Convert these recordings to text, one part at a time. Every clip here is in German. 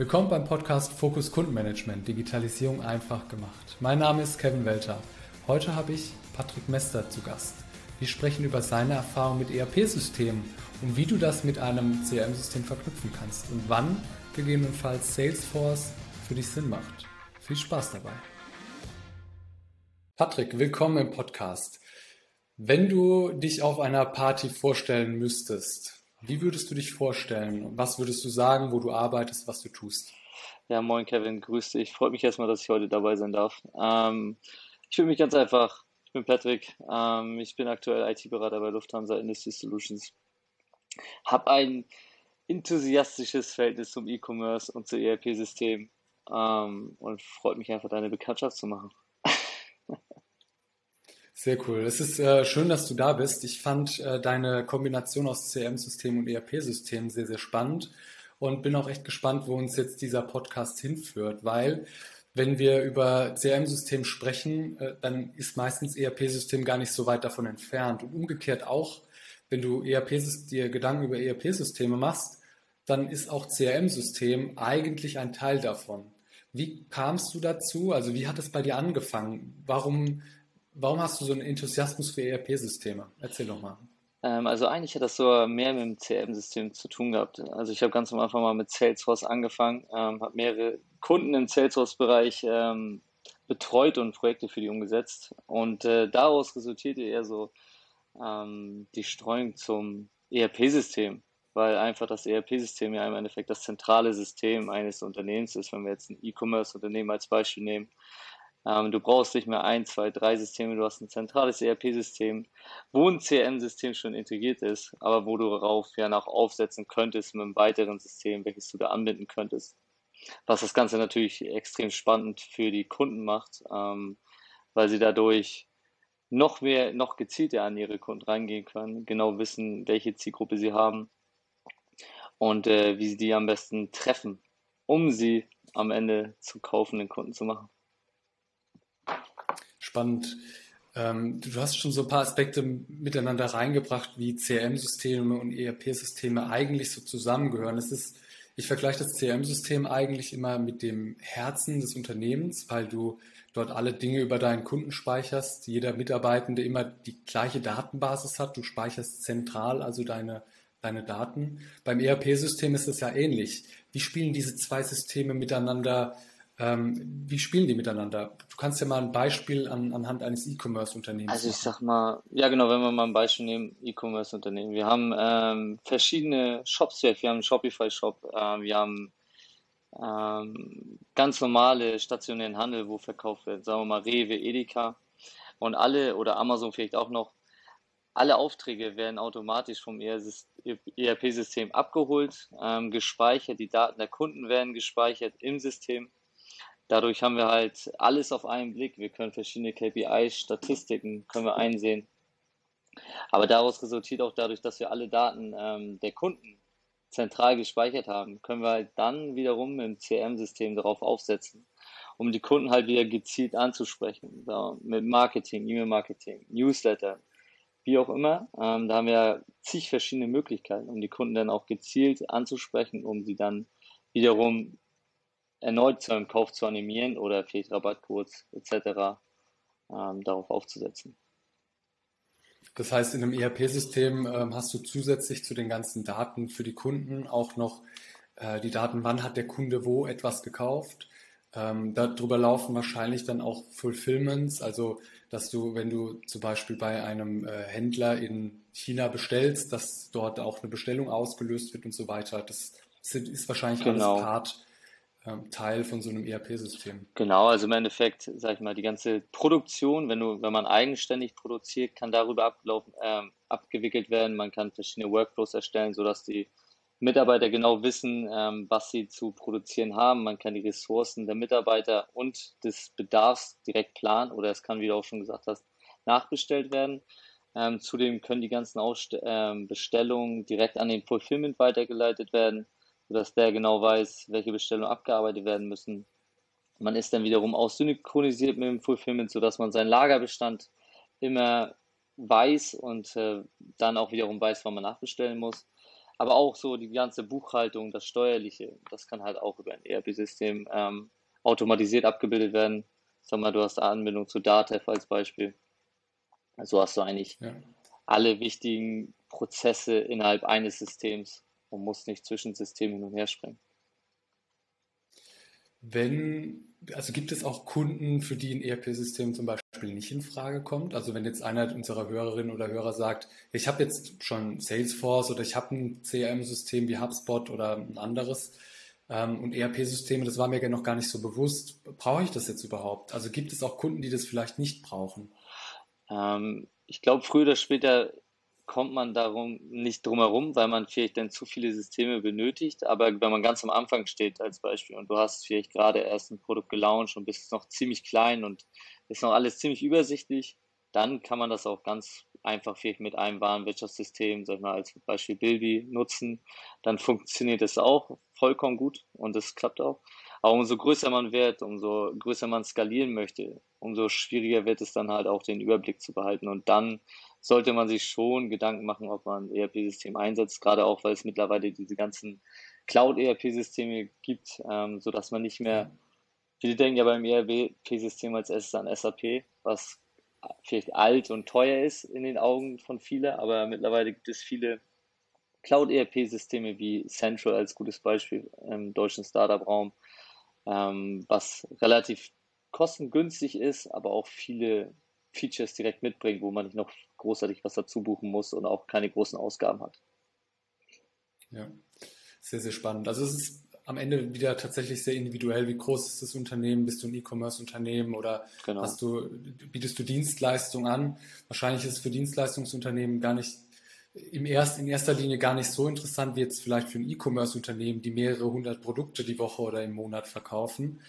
Willkommen beim Podcast Fokus Kundenmanagement, Digitalisierung einfach gemacht. Mein Name ist Kevin Welter. Heute habe ich Patrick Mester zu Gast. Wir sprechen über seine Erfahrung mit ERP-Systemen und wie du das mit einem CRM-System verknüpfen kannst und wann gegebenenfalls Salesforce für dich Sinn macht. Viel Spaß dabei. Patrick, willkommen im Podcast. Wenn du dich auf einer Party vorstellen müsstest, wie würdest du dich vorstellen? Was würdest du sagen, wo du arbeitest, was du tust? Ja, moin Kevin, grüß dich. Freut mich erstmal, dass ich heute dabei sein darf. Ähm, ich fühle mich ganz einfach. Ich bin Patrick. Ähm, ich bin aktuell IT-Berater bei Lufthansa Industry Solutions. Habe ein enthusiastisches Verhältnis zum E-Commerce und zu ERP-Systemen ähm, und freut mich einfach, deine Bekanntschaft zu machen. Sehr cool. Es ist äh, schön, dass du da bist. Ich fand äh, deine Kombination aus CRM-System und ERP-System sehr, sehr spannend und bin auch echt gespannt, wo uns jetzt dieser Podcast hinführt, weil wenn wir über CRM-System sprechen, äh, dann ist meistens ERP-System gar nicht so weit davon entfernt. Und umgekehrt auch, wenn du ERP dir Gedanken über ERP-Systeme machst, dann ist auch CRM-System eigentlich ein Teil davon. Wie kamst du dazu? Also wie hat es bei dir angefangen? Warum Warum hast du so einen Enthusiasmus für ERP-Systeme? Erzähl doch mal. Ähm, also eigentlich hat das so mehr mit dem CRM-System zu tun gehabt. Also ich habe ganz am Anfang mal mit Salesforce angefangen, ähm, habe mehrere Kunden im Salesforce-Bereich ähm, betreut und Projekte für die umgesetzt. Und äh, daraus resultierte eher so ähm, die Streuung zum ERP-System, weil einfach das ERP-System ja im Endeffekt das zentrale System eines Unternehmens ist, wenn wir jetzt ein E-Commerce-Unternehmen als Beispiel nehmen. Ähm, du brauchst nicht mehr ein, zwei, drei Systeme, du hast ein zentrales ERP-System, wo ein CRM-System schon integriert ist, aber wo du darauf ja noch aufsetzen könntest mit einem weiteren System, welches du da anbinden könntest. Was das Ganze natürlich extrem spannend für die Kunden macht, ähm, weil sie dadurch noch mehr, noch gezielter an ihre Kunden reingehen können, genau wissen, welche Zielgruppe sie haben und äh, wie sie die am besten treffen, um sie am Ende zu kaufenden Kunden zu machen. Spannend. Ähm, du hast schon so ein paar Aspekte miteinander reingebracht, wie CRM-Systeme und ERP-Systeme eigentlich so zusammengehören. Es ist, ich vergleiche das CRM-System eigentlich immer mit dem Herzen des Unternehmens, weil du dort alle Dinge über deinen Kunden speicherst, jeder Mitarbeitende immer die gleiche Datenbasis hat. Du speicherst zentral also deine, deine Daten. Beim ERP-System ist es ja ähnlich. Wie spielen diese zwei Systeme miteinander ähm, wie spielen die miteinander? Du kannst ja mal ein Beispiel an, anhand eines E-Commerce-Unternehmens Also ich sag mal, ja genau, wenn wir mal ein Beispiel nehmen, E-Commerce-Unternehmen. Wir haben ähm, verschiedene Shops Wir haben einen Shopify-Shop, äh, wir haben ähm, ganz normale stationären Handel, wo verkauft wird, sagen wir mal Rewe, Edeka und alle oder Amazon vielleicht auch noch. Alle Aufträge werden automatisch vom ERP-System abgeholt, ähm, gespeichert, die Daten der Kunden werden gespeichert im System Dadurch haben wir halt alles auf einen Blick. Wir können verschiedene KPIs, Statistiken können wir einsehen. Aber daraus resultiert auch dadurch, dass wir alle Daten ähm, der Kunden zentral gespeichert haben, können wir halt dann wiederum im CRM-System darauf aufsetzen, um die Kunden halt wieder gezielt anzusprechen. So, mit Marketing, E-Mail-Marketing, Newsletter, wie auch immer. Ähm, da haben wir zig verschiedene Möglichkeiten, um die Kunden dann auch gezielt anzusprechen, um sie dann wiederum erneut zu einem Kauf zu animieren oder vielleicht Rabattcodes etc. Ähm, darauf aufzusetzen. Das heißt, in einem ERP-System ähm, hast du zusätzlich zu den ganzen Daten für die Kunden auch noch äh, die Daten, wann hat der Kunde wo etwas gekauft. Ähm, darüber laufen wahrscheinlich dann auch Fulfillments, also dass du, wenn du zum Beispiel bei einem äh, Händler in China bestellst, dass dort auch eine Bestellung ausgelöst wird und so weiter. Das ist wahrscheinlich genau. alles Part Teil von so einem ERP-System. Genau, also im Endeffekt, sag ich mal, die ganze Produktion, wenn du, wenn man eigenständig produziert, kann darüber ablaufen, äh, abgewickelt werden. Man kann verschiedene Workflows erstellen, sodass die Mitarbeiter genau wissen, ähm, was sie zu produzieren haben. Man kann die Ressourcen der Mitarbeiter und des Bedarfs direkt planen oder es kann, wie du auch schon gesagt hast, nachbestellt werden. Ähm, zudem können die ganzen Ausst ähm, Bestellungen direkt an den Fulfillment weitergeleitet werden sodass der genau weiß, welche Bestellungen abgearbeitet werden müssen. Man ist dann wiederum auch synchronisiert mit dem Fulfillment, sodass man seinen Lagerbestand immer weiß und äh, dann auch wiederum weiß, wann man nachbestellen muss. aber auch so die ganze Buchhaltung, das Steuerliche, das kann halt auch über ein ERP-System ähm, automatisiert abgebildet werden. Sag mal, du hast eine Anbindung zu Datev als Beispiel. Also hast du eigentlich ja. alle wichtigen Prozesse innerhalb eines Systems und musst nicht zwischen Systemen hin und her springen. Wenn, also gibt es auch Kunden, für die ein ERP-System zum Beispiel nicht in Frage kommt? Also wenn jetzt einer unserer Hörerinnen oder Hörer sagt, ich habe jetzt schon Salesforce oder ich habe ein CRM-System wie HubSpot oder ein anderes ähm, und ERP-Systeme, das war mir noch gar nicht so bewusst. Brauche ich das jetzt überhaupt? Also gibt es auch Kunden, die das vielleicht nicht brauchen? Ähm, ich glaube, früher oder später kommt man darum nicht drum herum, weil man vielleicht dann zu viele Systeme benötigt. Aber wenn man ganz am Anfang steht als Beispiel und du hast vielleicht gerade erst ein Produkt gelauncht und bist noch ziemlich klein und ist noch alles ziemlich übersichtlich, dann kann man das auch ganz einfach vielleicht mit einem Warenwirtschaftssystem, sag mal als Beispiel Bilby, nutzen. Dann funktioniert es auch vollkommen gut und es klappt auch. Aber umso größer man wird, umso größer man skalieren möchte, umso schwieriger wird es dann halt auch den Überblick zu behalten. Und dann sollte man sich schon Gedanken machen, ob man ein ERP-System einsetzt, gerade auch, weil es mittlerweile diese ganzen Cloud-ERP-Systeme gibt, ähm, sodass man nicht mehr, viele denken ja beim ERP-System als erstes an SAP, was vielleicht alt und teuer ist in den Augen von vielen, aber mittlerweile gibt es viele Cloud-ERP-Systeme wie Central als gutes Beispiel im deutschen Startup-Raum, ähm, was relativ kostengünstig ist, aber auch viele Features direkt mitbringt, wo man nicht noch großartig was dazu buchen muss und auch keine großen Ausgaben hat. Ja, sehr, sehr spannend. Also es ist am Ende wieder tatsächlich sehr individuell. Wie groß ist das Unternehmen? Bist du ein E-Commerce-Unternehmen oder genau. hast du, bietest du Dienstleistungen an? Wahrscheinlich ist es für Dienstleistungsunternehmen gar nicht im erst, in erster Linie gar nicht so interessant wie jetzt vielleicht für ein E-Commerce-Unternehmen, die mehrere hundert Produkte die Woche oder im Monat verkaufen.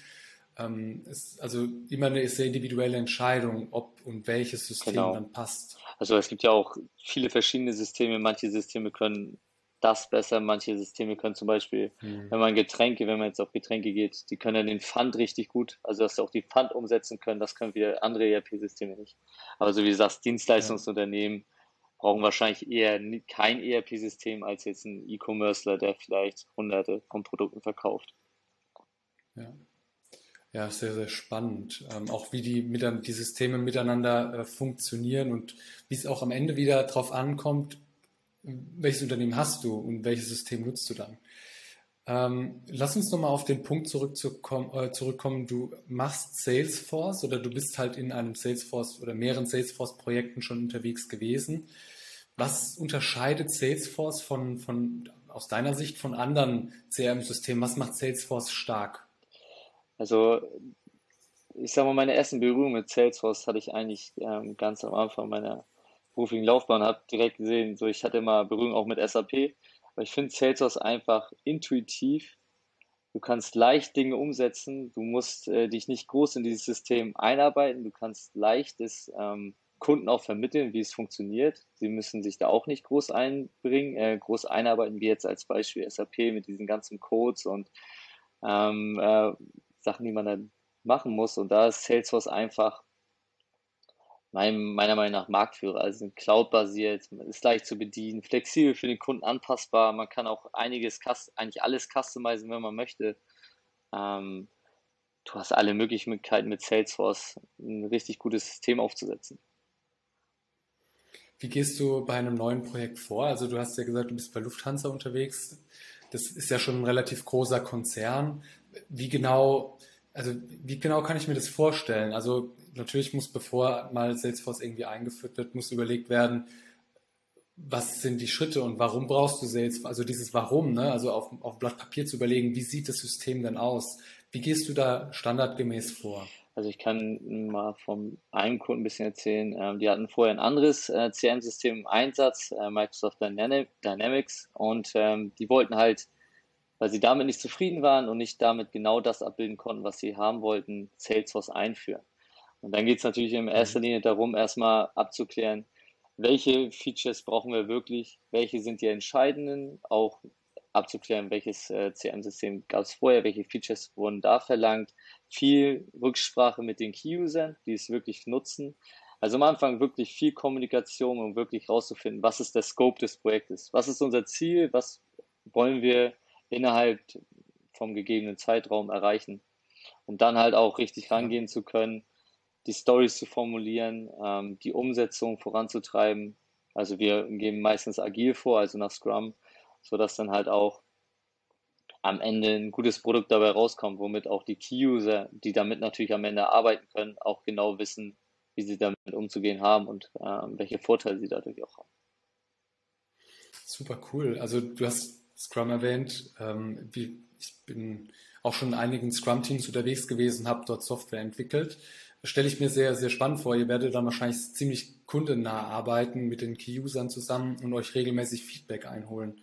Ähm, ist also immer eine sehr individuelle Entscheidung, ob und welches System genau. dann passt. Also es gibt ja auch viele verschiedene Systeme. Manche Systeme können das besser, manche Systeme können zum Beispiel, mhm. wenn man Getränke, wenn man jetzt auf Getränke geht, die können ja den Pfand richtig gut, also dass sie auch die Pfand umsetzen können, das können wir andere ERP-Systeme nicht. Aber so wie du sagst, Dienstleistungsunternehmen ja. Brauchen wahrscheinlich eher kein ERP-System als jetzt ein E-Commercer, der vielleicht hunderte von Produkten verkauft. Ja. Ja, sehr, sehr spannend. Ähm, auch wie die, mit, die Systeme miteinander äh, funktionieren und wie es auch am Ende wieder darauf ankommt, welches Unternehmen hast du und welches System nutzt du dann. Ähm, lass uns nochmal auf den Punkt zurückzukommen, äh, zurückkommen. Du machst Salesforce oder du bist halt in einem Salesforce oder mehreren Salesforce-Projekten schon unterwegs gewesen. Was unterscheidet Salesforce von, von, aus deiner Sicht von anderen CRM-Systemen? Was macht Salesforce stark? Also ich sage mal, meine ersten Berührungen mit Salesforce hatte ich eigentlich ähm, ganz am Anfang meiner beruflichen Laufbahn, habe direkt gesehen, so ich hatte immer Berührung auch mit SAP, aber ich finde Salesforce einfach intuitiv. Du kannst leicht Dinge umsetzen, du musst äh, dich nicht groß in dieses System einarbeiten, du kannst leicht es ähm, Kunden auch vermitteln, wie es funktioniert. Sie müssen sich da auch nicht groß einbringen, äh, groß einarbeiten, wie jetzt als Beispiel SAP mit diesen ganzen Codes und ähm, äh, Sachen, die man dann machen muss. Und da ist Salesforce einfach mein, meiner Meinung nach Marktführer. Also Cloud-basiert, ist leicht zu bedienen, flexibel für den Kunden anpassbar. Man kann auch einiges, eigentlich alles customizen, wenn man möchte. Ähm, du hast alle Möglichkeiten mit Salesforce ein richtig gutes System aufzusetzen. Wie gehst du bei einem neuen Projekt vor? Also du hast ja gesagt, du bist bei Lufthansa unterwegs. Das ist ja schon ein relativ großer Konzern wie genau, also wie genau kann ich mir das vorstellen? Also natürlich muss, bevor mal Salesforce irgendwie eingeführt wird, muss überlegt werden, was sind die Schritte und warum brauchst du Salesforce? Also dieses Warum, ne? also auf, auf Blatt Papier zu überlegen, wie sieht das System denn aus? Wie gehst du da standardgemäß vor? Also ich kann mal von einem Kunden ein bisschen erzählen. Ähm, die hatten vorher ein anderes äh, CRM-System im Einsatz, äh, Microsoft Dynamics, und ähm, die wollten halt weil sie damit nicht zufrieden waren und nicht damit genau das abbilden konnten, was sie haben wollten, Salesforce einführen. Und dann geht es natürlich in erster mhm. Linie darum, erstmal abzuklären, welche Features brauchen wir wirklich, welche sind die entscheidenden, auch abzuklären, welches äh, CRM-System gab es vorher, welche Features wurden da verlangt, viel Rücksprache mit den Key-Usern, die es wirklich nutzen, Also am Anfang wirklich viel Kommunikation, um wirklich rauszufinden, was ist der Scope des Projektes, was ist unser Ziel, was wollen wir innerhalb vom gegebenen Zeitraum erreichen, um dann halt auch richtig rangehen zu können, die Stories zu formulieren, ähm, die Umsetzung voranzutreiben. Also wir geben meistens agil vor, also nach Scrum, sodass dann halt auch am Ende ein gutes Produkt dabei rauskommt, womit auch die Key-User, die damit natürlich am Ende arbeiten können, auch genau wissen, wie sie damit umzugehen haben und äh, welche Vorteile sie dadurch auch haben. Super cool. Also du hast Scrum erwähnt. Ähm, wie, ich bin auch schon in einigen Scrum-Teams unterwegs gewesen, habe dort Software entwickelt. Stelle ich mir sehr, sehr spannend vor. Ihr werdet dann wahrscheinlich ziemlich kundennah arbeiten mit den Key-Usern zusammen und euch regelmäßig Feedback einholen.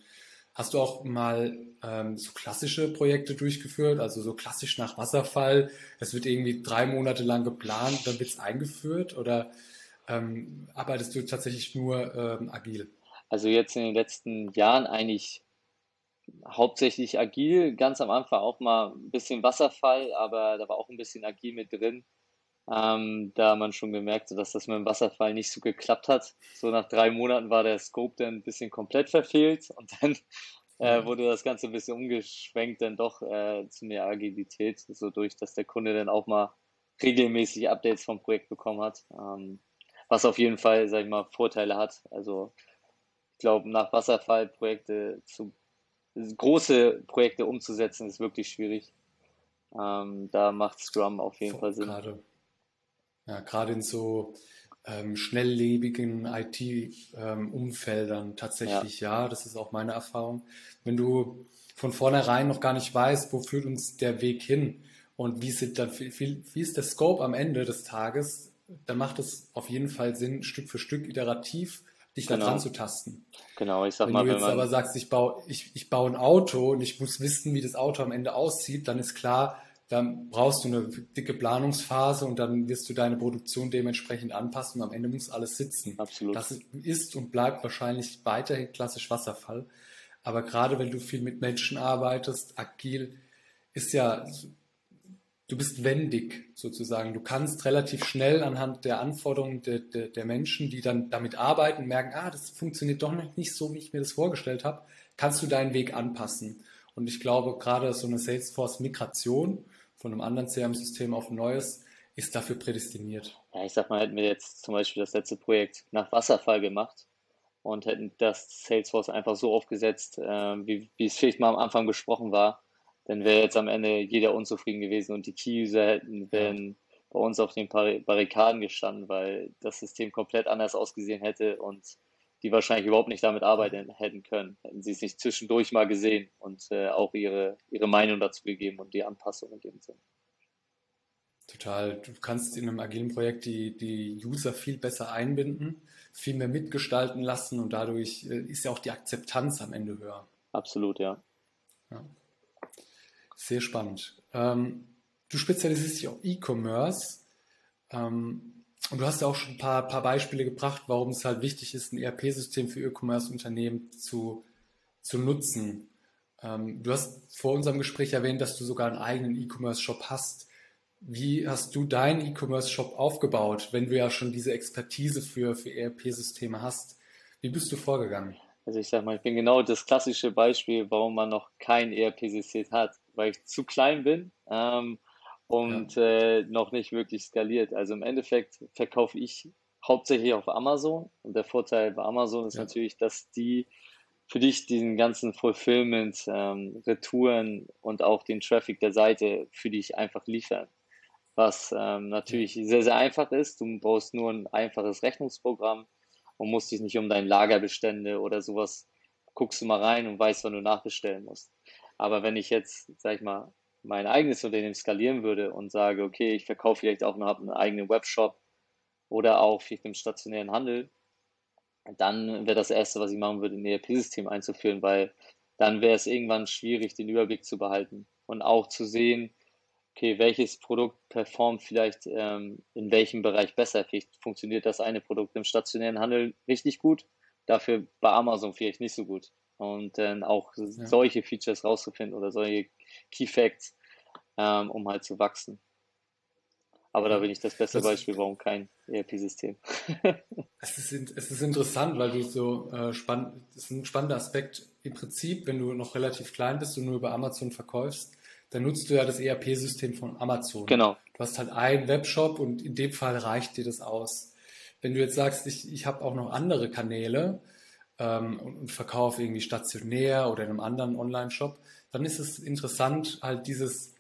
Hast du auch mal ähm, so klassische Projekte durchgeführt, also so klassisch nach Wasserfall? Es wird irgendwie drei Monate lang geplant, dann wird es eingeführt oder ähm, arbeitest du tatsächlich nur ähm, agil? Also jetzt in den letzten Jahren eigentlich hauptsächlich agil, ganz am Anfang auch mal ein bisschen Wasserfall, aber da war auch ein bisschen agil mit drin. Ähm, da man schon gemerkt, dass das mit dem Wasserfall nicht so geklappt hat. So nach drei Monaten war der Scope dann ein bisschen komplett verfehlt und dann äh, mhm. wurde das Ganze ein bisschen umgeschwenkt, dann doch äh, zu mehr Agilität, so durch, dass der Kunde dann auch mal regelmäßig Updates vom Projekt bekommen hat. Ähm, was auf jeden Fall, sag ich mal, Vorteile hat. Also ich glaube, nach Wasserfall Projekte zu große Projekte umzusetzen, ist wirklich schwierig. Ähm, da macht Scrum auf jeden Fall Sinn. Gerade. Ja, gerade in so ähm, schnelllebigen IT-Umfeldern ähm, tatsächlich ja. ja, das ist auch meine Erfahrung. Wenn du von vornherein noch gar nicht weißt, wo führt uns der Weg hin und wie, sind dann, wie, wie ist der Scope am Ende des Tages, dann macht es auf jeden Fall Sinn, Stück für Stück iterativ dich genau. da dran zu tasten. Genau, ich sag wenn mal, du jetzt wenn aber sagst, ich baue, ich, ich baue ein Auto und ich muss wissen, wie das Auto am Ende aussieht, dann ist klar, dann brauchst du eine dicke Planungsphase und dann wirst du deine Produktion dementsprechend anpassen und am Ende muss alles sitzen. Absolut. Das ist und bleibt wahrscheinlich weiterhin klassisch Wasserfall. Aber gerade wenn du viel mit Menschen arbeitest, agil ist ja, du bist wendig sozusagen. Du kannst relativ schnell anhand der Anforderungen der, der, der Menschen, die dann damit arbeiten, merken, ah, das funktioniert doch noch nicht so, wie ich mir das vorgestellt habe, kannst du deinen Weg anpassen. Und ich glaube, gerade so eine Salesforce-Migration von einem anderen CRM-System auf ein neues, ist dafür prädestiniert. Ja, ich sag mal, hätten wir jetzt zum Beispiel das letzte Projekt nach Wasserfall gemacht und hätten das Salesforce einfach so aufgesetzt, äh, wie, wie es vielleicht mal am Anfang besprochen war, dann wäre jetzt am Ende jeder unzufrieden gewesen und die Key-User hätten wären bei uns auf den Barrikaden gestanden, weil das System komplett anders ausgesehen hätte und die wahrscheinlich überhaupt nicht damit arbeiten hätten können. Hätten sie es nicht zwischendurch mal gesehen und äh, auch ihre, ihre Meinung dazu gegeben und die Anpassung in dem Sinn. Total. Du kannst in einem agilen Projekt die, die User viel besser einbinden, viel mehr mitgestalten lassen und dadurch äh, ist ja auch die Akzeptanz am Ende höher. Absolut, ja. ja. Sehr spannend. Ähm, du spezialisierst dich auf E-Commerce. Ähm, und du hast ja auch schon ein paar, paar Beispiele gebracht, warum es halt wichtig ist, ein ERP-System für E-Commerce-Unternehmen zu, zu nutzen. Ähm, du hast vor unserem Gespräch erwähnt, dass du sogar einen eigenen E-Commerce-Shop hast. Wie hast du deinen E-Commerce-Shop aufgebaut, wenn du ja schon diese Expertise für, für ERP-Systeme hast? Wie bist du vorgegangen? Also ich sag mal, ich bin genau das klassische Beispiel, warum man noch kein ERP-System hat, weil ich zu klein bin. Ähm, und ja. äh, noch nicht wirklich skaliert. Also im Endeffekt verkaufe ich hauptsächlich auf Amazon und der Vorteil bei Amazon ist ja. natürlich, dass die für dich diesen ganzen Fulfillment, ähm, Retouren und auch den Traffic der Seite für dich einfach liefern. Was ähm, natürlich sehr, sehr einfach ist. Du brauchst nur ein einfaches Rechnungsprogramm und musst dich nicht um deine Lagerbestände oder sowas, guckst du mal rein und weißt, wann du nachbestellen musst. Aber wenn ich jetzt, sag ich mal, mein eigenes Unternehmen skalieren würde und sage, okay, ich verkaufe vielleicht auch noch einen eigenen Webshop oder auch vielleicht im stationären Handel, dann wäre das Erste, was ich machen würde, ein ERP-System einzuführen, weil dann wäre es irgendwann schwierig, den Überblick zu behalten und auch zu sehen, okay, welches Produkt performt vielleicht ähm, in welchem Bereich besser. Vielleicht funktioniert das eine Produkt im stationären Handel richtig gut, dafür bei Amazon vielleicht nicht so gut. Und dann auch ja. solche Features rauszufinden oder solche Key Facts, ähm, um halt zu wachsen. Aber da bin ich das beste das, Beispiel, warum kein ERP-System. es, ist, es ist interessant, weil du so äh, spannend, das ist ein spannender Aspekt. Im Prinzip, wenn du noch relativ klein bist und nur über Amazon verkaufst, dann nutzt du ja das ERP-System von Amazon. Genau. Du hast halt einen Webshop und in dem Fall reicht dir das aus. Wenn du jetzt sagst, ich, ich habe auch noch andere Kanäle ähm, und, und verkaufe irgendwie stationär oder in einem anderen Online-Shop, dann ist es interessant, halt dieses,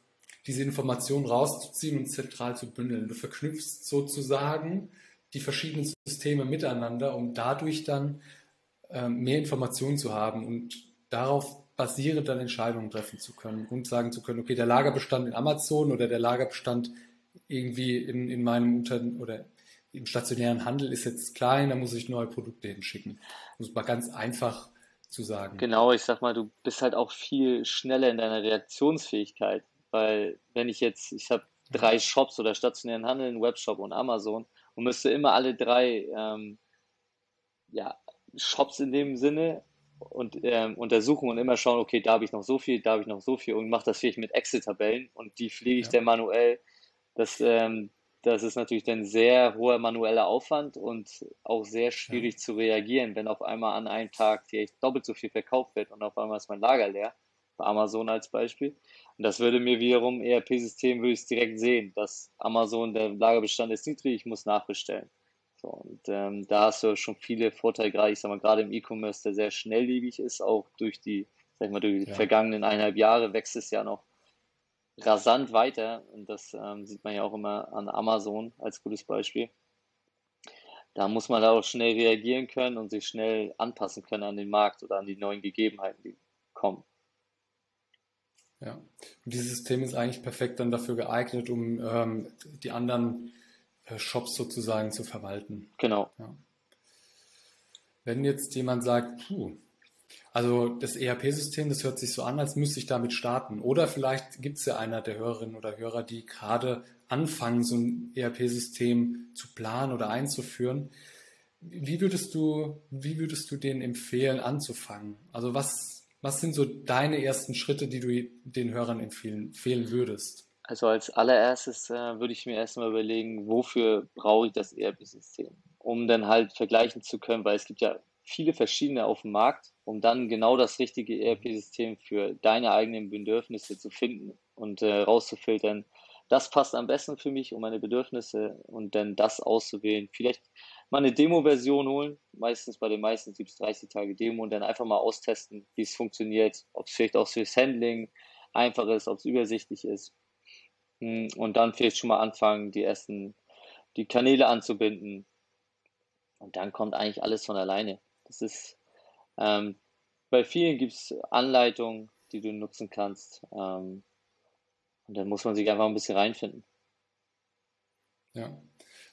diese Information rauszuziehen und zentral zu bündeln. Du verknüpfst sozusagen die verschiedenen Systeme miteinander, um dadurch dann ähm, mehr Informationen zu haben und darauf basierend dann Entscheidungen treffen zu können und sagen zu können, okay, der Lagerbestand in Amazon oder der Lagerbestand irgendwie in, in meinem Unternehmen oder im stationären Handel ist jetzt klein, da muss ich neue Produkte hinschicken. Das ist mal ganz einfach zu sagen. Genau, ich sag mal, du bist halt auch viel schneller in deiner Reaktionsfähigkeit, weil wenn ich jetzt, ich habe drei Shops oder stationären Handel, einen Webshop und Amazon und müsste immer alle drei ähm, ja, Shops in dem Sinne und ähm, untersuchen und immer schauen, okay, da habe ich noch so viel, da habe ich noch so viel und mache das vielleicht mit Excel-Tabellen und die pflege ich ja. dann manuell. Das, ähm, das ist natürlich dann sehr hoher manueller Aufwand und auch sehr schwierig ja. zu reagieren, wenn auf einmal an einem Tag vielleicht doppelt so viel verkauft wird und auf einmal ist mein Lager leer, bei Amazon als Beispiel. Und das würde mir wiederum ERP-System würde ich es direkt sehen, dass Amazon, der Lagerbestand ist niedrig, ich muss nachbestellen. So, und ähm, da hast du schon viele Vorteile, gerade ich sag mal, gerade im E-Commerce, der sehr schnelllebig ist, auch durch die, sag ich mal, durch die ja. vergangenen eineinhalb Jahre wächst es ja noch rasant weiter. Und das ähm, sieht man ja auch immer an Amazon als gutes Beispiel. Da muss man da auch schnell reagieren können und sich schnell anpassen können an den Markt oder an die neuen Gegebenheiten, die kommen. Ja, und dieses System ist eigentlich perfekt dann dafür geeignet, um ähm, die anderen äh, Shops sozusagen zu verwalten. Genau. Ja. Wenn jetzt jemand sagt, puh, also das ERP-System, das hört sich so an, als müsste ich damit starten. Oder vielleicht gibt es ja einer der Hörerinnen oder Hörer, die gerade anfangen, so ein ERP-System zu planen oder einzuführen. Wie würdest du, wie würdest du denen empfehlen, anzufangen? Also was, was sind so deine ersten Schritte, die du den Hörern empfehlen, empfehlen würdest? Also als allererstes äh, würde ich mir erstmal überlegen, wofür brauche ich das ERP-System, um dann halt vergleichen zu können, weil es gibt ja viele verschiedene auf dem Markt, um dann genau das richtige ERP-System für deine eigenen Bedürfnisse zu finden und äh, rauszufiltern. Das passt am besten für mich, um meine Bedürfnisse und dann das auszuwählen. Vielleicht mal eine Demo-Version holen. Meistens bei den meisten gibt es 30 Tage Demo und dann einfach mal austesten, wie es funktioniert, ob es vielleicht auch fürs Handling einfach ist, ob es übersichtlich ist. Hm, und dann vielleicht schon mal anfangen, die ersten, die Kanäle anzubinden. Und dann kommt eigentlich alles von alleine. Das ist, ähm, bei vielen gibt es Anleitungen, die du nutzen kannst. Ähm, und dann muss man sich einfach ein bisschen reinfinden. Ja,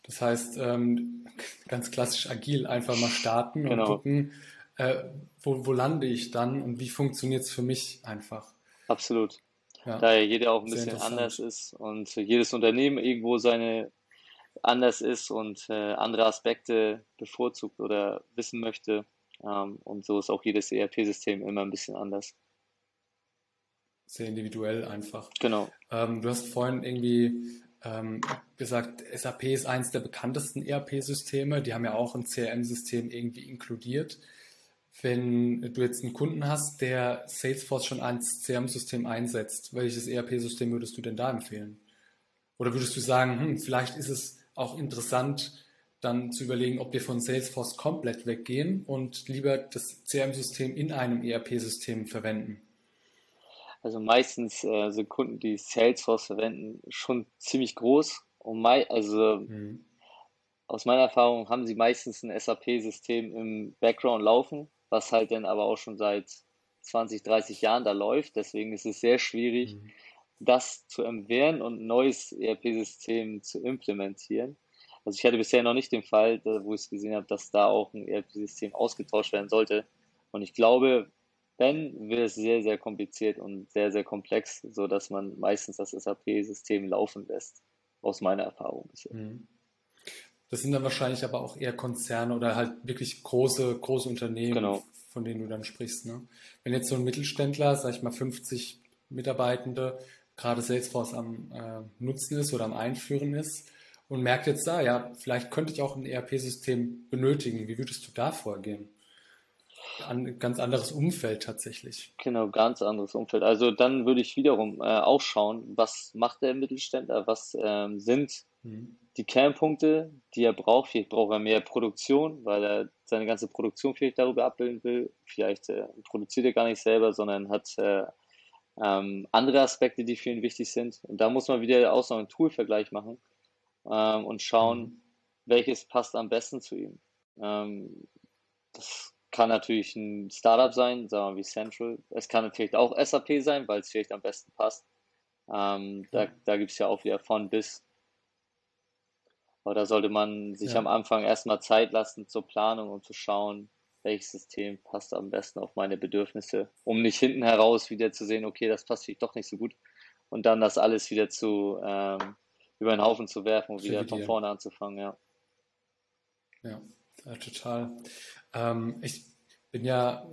das heißt, ähm, ganz klassisch agil einfach mal starten genau. und gucken, äh, wo, wo lande ich dann und wie funktioniert es für mich einfach. Absolut. Ja. Da ja jeder auch ein Sehr bisschen anders ist und jedes Unternehmen irgendwo seine anders ist und äh, andere Aspekte bevorzugt oder wissen möchte. Ähm, und so ist auch jedes ERP-System immer ein bisschen anders. Sehr individuell einfach. Genau. Ähm, du hast vorhin irgendwie ähm, gesagt, SAP ist eines der bekanntesten ERP-Systeme. Die haben ja auch ein CRM-System irgendwie inkludiert wenn du jetzt einen Kunden hast, der Salesforce schon als CRM-System einsetzt, welches ERP-System würdest du denn da empfehlen? Oder würdest du sagen, hm, vielleicht ist es auch interessant, dann zu überlegen, ob wir von Salesforce komplett weggehen und lieber das CRM-System in einem ERP-System verwenden? Also meistens äh, sind Kunden, die Salesforce verwenden, schon ziemlich groß. Und mei also mhm. aus meiner Erfahrung haben sie meistens ein SAP-System im Background laufen was halt dann aber auch schon seit 20, 30 Jahren da läuft. Deswegen ist es sehr schwierig, mhm. das zu entwehren und ein neues ERP-System zu implementieren. Also ich hatte bisher noch nicht den Fall, wo ich es gesehen habe, dass da auch ein ERP-System ausgetauscht werden sollte. Und ich glaube, wenn, wird es sehr, sehr kompliziert und sehr, sehr komplex, sodass man meistens das SAP-System laufen lässt, aus meiner Erfahrung bisher. Mhm. Das sind dann wahrscheinlich aber auch eher Konzerne oder halt wirklich große, große Unternehmen, genau. von denen du dann sprichst. Ne? Wenn jetzt so ein Mittelständler, sag ich mal 50 Mitarbeitende, gerade Salesforce am äh, Nutzen ist oder am Einführen ist und merkt jetzt da, ja, vielleicht könnte ich auch ein ERP-System benötigen. Wie würdest du da vorgehen? Ein ganz anderes Umfeld tatsächlich. Genau, ganz anderes Umfeld. Also dann würde ich wiederum äh, auch schauen, was macht der Mittelständler, was ähm, sind mhm. die Kernpunkte, die er braucht. Vielleicht braucht er mehr Produktion, weil er seine ganze Produktion vielleicht darüber abbilden will. Vielleicht äh, produziert er gar nicht selber, sondern hat äh, ähm, andere Aspekte, die für ihn wichtig sind. Und da muss man wieder auch so einen Tool-Vergleich machen ähm, und schauen, mhm. welches passt am besten zu ihm. Ähm, das kann natürlich ein Startup sein, sagen wir wie Central. Es kann natürlich auch SAP sein, weil es vielleicht am besten passt. Ähm, da da gibt es ja auch wieder von bis. Aber da sollte man sich ja. am Anfang erstmal Zeit lassen zur Planung, um zu schauen, welches System passt am besten auf meine Bedürfnisse, um nicht hinten heraus wieder zu sehen, okay, das passt vielleicht doch nicht so gut und dann das alles wieder zu ähm, über den Haufen zu werfen und wieder von vorne anzufangen, ja. Ja, ja total. Ähm, ich bin ja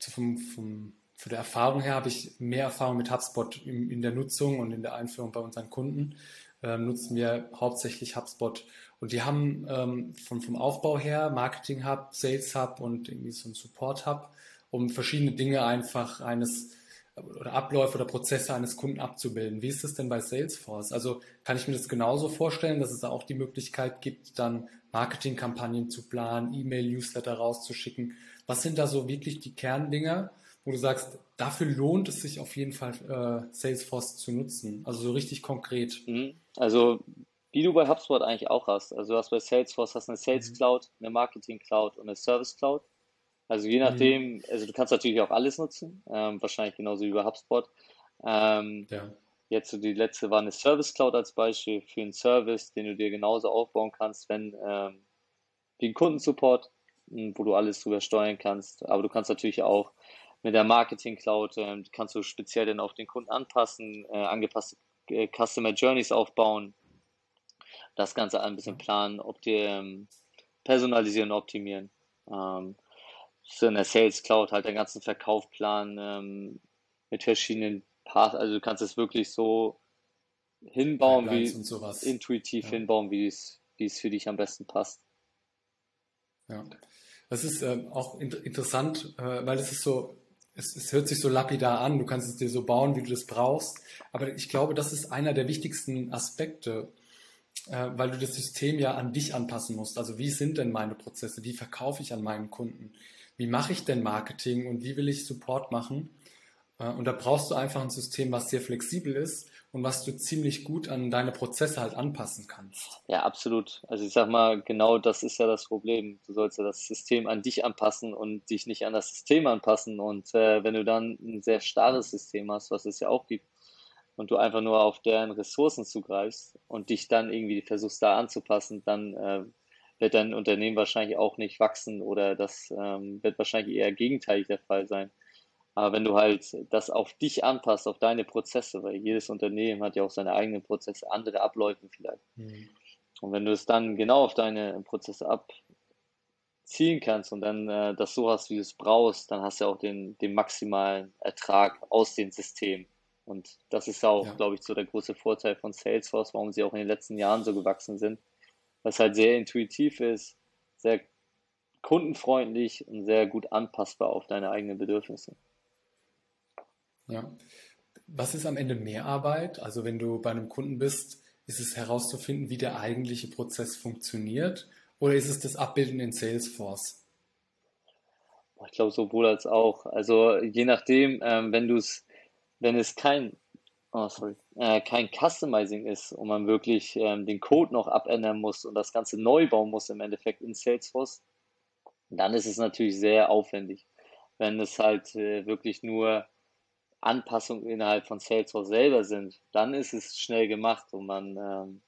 vom, vom, von der Erfahrung her habe ich mehr Erfahrung mit HubSpot in, in, der Nutzung und in der Einführung bei unseren Kunden. Ähm, nutzen wir hauptsächlich HubSpot. Und die haben ähm, vom, vom Aufbau her Marketing Hub, Sales Hub und irgendwie so ein Support Hub, um verschiedene Dinge einfach eines oder Abläufe oder Prozesse eines Kunden abzubilden. Wie ist das denn bei Salesforce? Also kann ich mir das genauso vorstellen, dass es da auch die Möglichkeit gibt, dann Marketingkampagnen zu planen, E-Mail-Newsletter rauszuschicken? Was sind da so wirklich die Kerndinger, wo du sagst, dafür lohnt es sich auf jeden Fall, äh, Salesforce zu nutzen? Also so richtig konkret. Mhm. Also wie du bei HubSpot eigentlich auch hast. Also du hast bei Salesforce hast eine Sales mhm. Cloud, eine Marketing Cloud und eine Service Cloud. Also je nachdem, mhm. also du kannst natürlich auch alles nutzen, ähm, wahrscheinlich genauso wie bei HubSpot. Ähm, ja. Jetzt so die letzte war eine Service Cloud als Beispiel für einen Service, den du dir genauso aufbauen kannst, wenn ähm, wie ein Kundensupport, hm, wo du alles drüber steuern kannst. Aber du kannst natürlich auch mit der Marketing Cloud ähm, kannst du speziell dann auf den Kunden anpassen, äh, angepasste äh, Customer Journeys aufbauen, das Ganze ein bisschen planen, ob dir ähm, personalisieren, optimieren. Ähm, so in der Sales Cloud halt den ganzen Verkaufplan ähm, mit verschiedenen Parts. Also du kannst es wirklich so hinbauen, wie intuitiv ja. hinbauen, wie es, wie es für dich am besten passt. Ja, das ist äh, auch in interessant, äh, weil es ist so, es, es, hört sich so lapidar an, du kannst es dir so bauen, wie du das brauchst, aber ich glaube, das ist einer der wichtigsten Aspekte, äh, weil du das System ja an dich anpassen musst. Also wie sind denn meine Prozesse, wie verkaufe ich an meinen Kunden? Wie mache ich denn Marketing und wie will ich Support machen? Äh, und da brauchst du einfach ein System, was sehr flexibel ist und was du ziemlich gut an deine Prozesse halt anpassen kannst. Ja, absolut. Also ich sag mal, genau das ist ja das Problem. Du sollst ja das System an dich anpassen und dich nicht an das System anpassen. Und äh, wenn du dann ein sehr starres System hast, was es ja auch gibt, und du einfach nur auf deren Ressourcen zugreifst und dich dann irgendwie versuchst da anzupassen, dann äh, wird dein Unternehmen wahrscheinlich auch nicht wachsen oder das ähm, wird wahrscheinlich eher gegenteilig der Fall sein. Aber wenn du halt das auf dich anpasst, auf deine Prozesse, weil jedes Unternehmen hat ja auch seine eigenen Prozesse, andere Abläufe vielleicht. Mhm. Und wenn du es dann genau auf deine Prozesse abziehen kannst und dann äh, das so hast, wie du es brauchst, dann hast du auch den, den maximalen Ertrag aus dem System. Und das ist auch, ja. glaube ich, so der große Vorteil von Salesforce, warum sie auch in den letzten Jahren so gewachsen sind was halt sehr intuitiv ist, sehr kundenfreundlich und sehr gut anpassbar auf deine eigenen Bedürfnisse. Ja. Was ist am Ende mehr Arbeit? Also wenn du bei einem Kunden bist, ist es herauszufinden, wie der eigentliche Prozess funktioniert oder ist es das Abbilden in Salesforce? Ich glaube sowohl als auch. Also je nachdem, ähm, wenn du es, wenn es kein oh, sorry, äh, kein Customizing ist und man wirklich ähm, den Code noch abändern muss und das Ganze neu bauen muss im Endeffekt in Salesforce, dann ist es natürlich sehr aufwendig. Wenn es halt äh, wirklich nur Anpassungen innerhalb von Salesforce selber sind, dann ist es schnell gemacht und man ähm,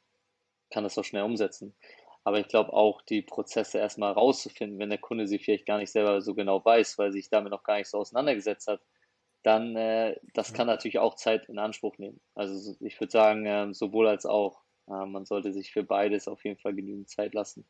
kann das auch schnell umsetzen. Aber ich glaube auch, die Prozesse erstmal rauszufinden, wenn der Kunde sie vielleicht gar nicht selber so genau weiß, weil sich damit noch gar nicht so auseinandergesetzt hat, dann äh, das kann natürlich auch Zeit in Anspruch nehmen. Also ich würde sagen, äh, sowohl als auch. Äh, man sollte sich für beides auf jeden Fall genügend Zeit lassen.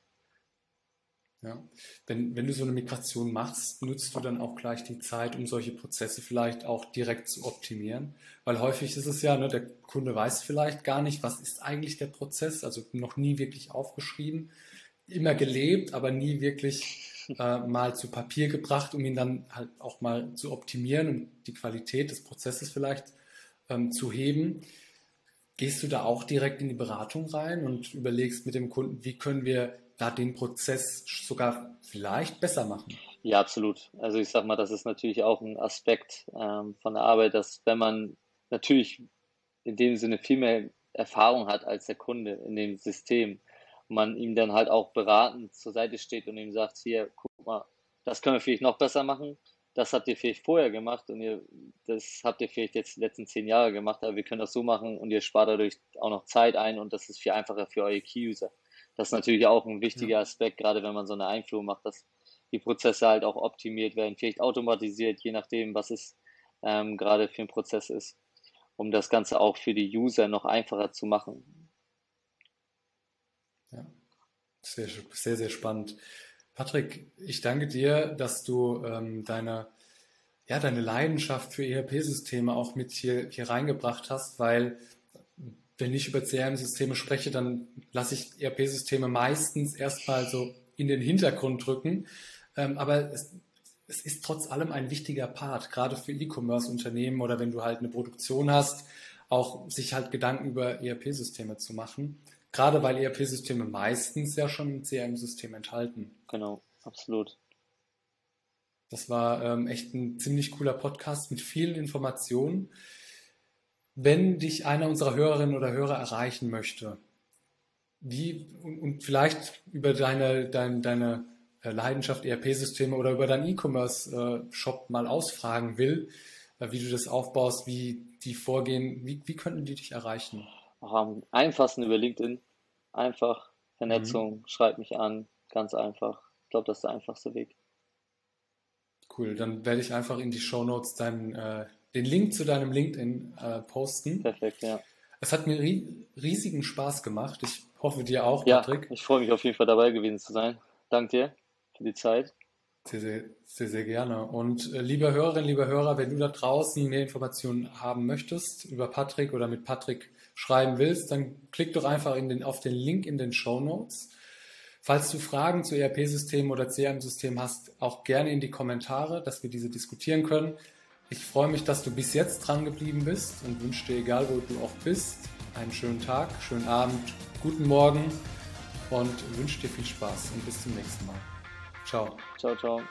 Ja. Wenn, wenn du so eine Migration machst, nutzt du dann auch gleich die Zeit, um solche Prozesse vielleicht auch direkt zu optimieren? Weil häufig ist es ja, ne, der Kunde weiß vielleicht gar nicht, was ist eigentlich der Prozess, also noch nie wirklich aufgeschrieben, immer gelebt, aber nie wirklich äh, mal zu Papier gebracht, um ihn dann halt auch mal zu optimieren und die Qualität des Prozesses vielleicht ähm, zu heben. Gehst du da auch direkt in die Beratung rein und überlegst mit dem Kunden, wie können wir da den Prozess sogar vielleicht besser machen? Ja, absolut. Also ich sage mal, das ist natürlich auch ein Aspekt ähm, von der Arbeit, dass wenn man natürlich in dem Sinne viel mehr Erfahrung hat als der Kunde in dem System, man ihm dann halt auch beratend zur Seite steht und ihm sagt, hier, guck mal, das können wir vielleicht noch besser machen, das habt ihr vielleicht vorher gemacht und ihr, das habt ihr vielleicht jetzt die letzten zehn Jahre gemacht, aber wir können das so machen und ihr spart dadurch auch noch Zeit ein und das ist viel einfacher für eure Key-User. Das ist natürlich auch ein wichtiger Aspekt, gerade wenn man so eine Einführung macht, dass die Prozesse halt auch optimiert werden, vielleicht automatisiert, je nachdem, was es ähm, gerade für ein Prozess ist, um das Ganze auch für die User noch einfacher zu machen. Ja, sehr, sehr, sehr spannend. Patrick, ich danke dir, dass du ähm, deine, ja, deine Leidenschaft für ERP-Systeme auch mit hier, hier reingebracht hast, weil wenn ich über CRM-Systeme spreche, dann lasse ich ERP-Systeme meistens erstmal so in den Hintergrund drücken. Ähm, aber es, es ist trotz allem ein wichtiger Part, gerade für E-Commerce-Unternehmen oder wenn du halt eine Produktion hast, auch sich halt Gedanken über ERP-Systeme zu machen. Gerade weil ERP-Systeme meistens ja schon ein CRM-System enthalten. Genau, absolut. Das war ähm, echt ein ziemlich cooler Podcast mit vielen Informationen. Wenn dich einer unserer Hörerinnen oder Hörer erreichen möchte, wie und, und vielleicht über deine, deine, deine äh, Leidenschaft ERP-Systeme oder über deinen E-Commerce-Shop mal ausfragen will, äh, wie du das aufbaust, wie die vorgehen, wie, wie könnten die dich erreichen? am einfachsten über LinkedIn. Einfach Vernetzung, mhm. schreib mich an, ganz einfach. Ich glaube, das ist der einfachste Weg. Cool, dann werde ich einfach in die Show Notes deinen, äh, den Link zu deinem LinkedIn äh, posten. Perfekt, ja. Es hat mir riesigen Spaß gemacht. Ich hoffe dir auch, Patrick. Ja, ich freue mich auf jeden Fall dabei gewesen zu sein. Danke dir für die Zeit. Sehr, sehr, sehr, sehr gerne. Und äh, lieber Hörerinnen, lieber Hörer, wenn du da draußen mehr Informationen haben möchtest über Patrick oder mit Patrick schreiben willst, dann klick doch einfach in den, auf den Link in den Show Notes. Falls du Fragen zu ERP-Systemen oder CRM-Systemen hast, auch gerne in die Kommentare, dass wir diese diskutieren können. Ich freue mich, dass du bis jetzt dran geblieben bist und wünsche dir, egal wo du auch bist, einen schönen Tag, schönen Abend, guten Morgen und wünsche dir viel Spaß und bis zum nächsten Mal. Ciao. Ciao, ciao.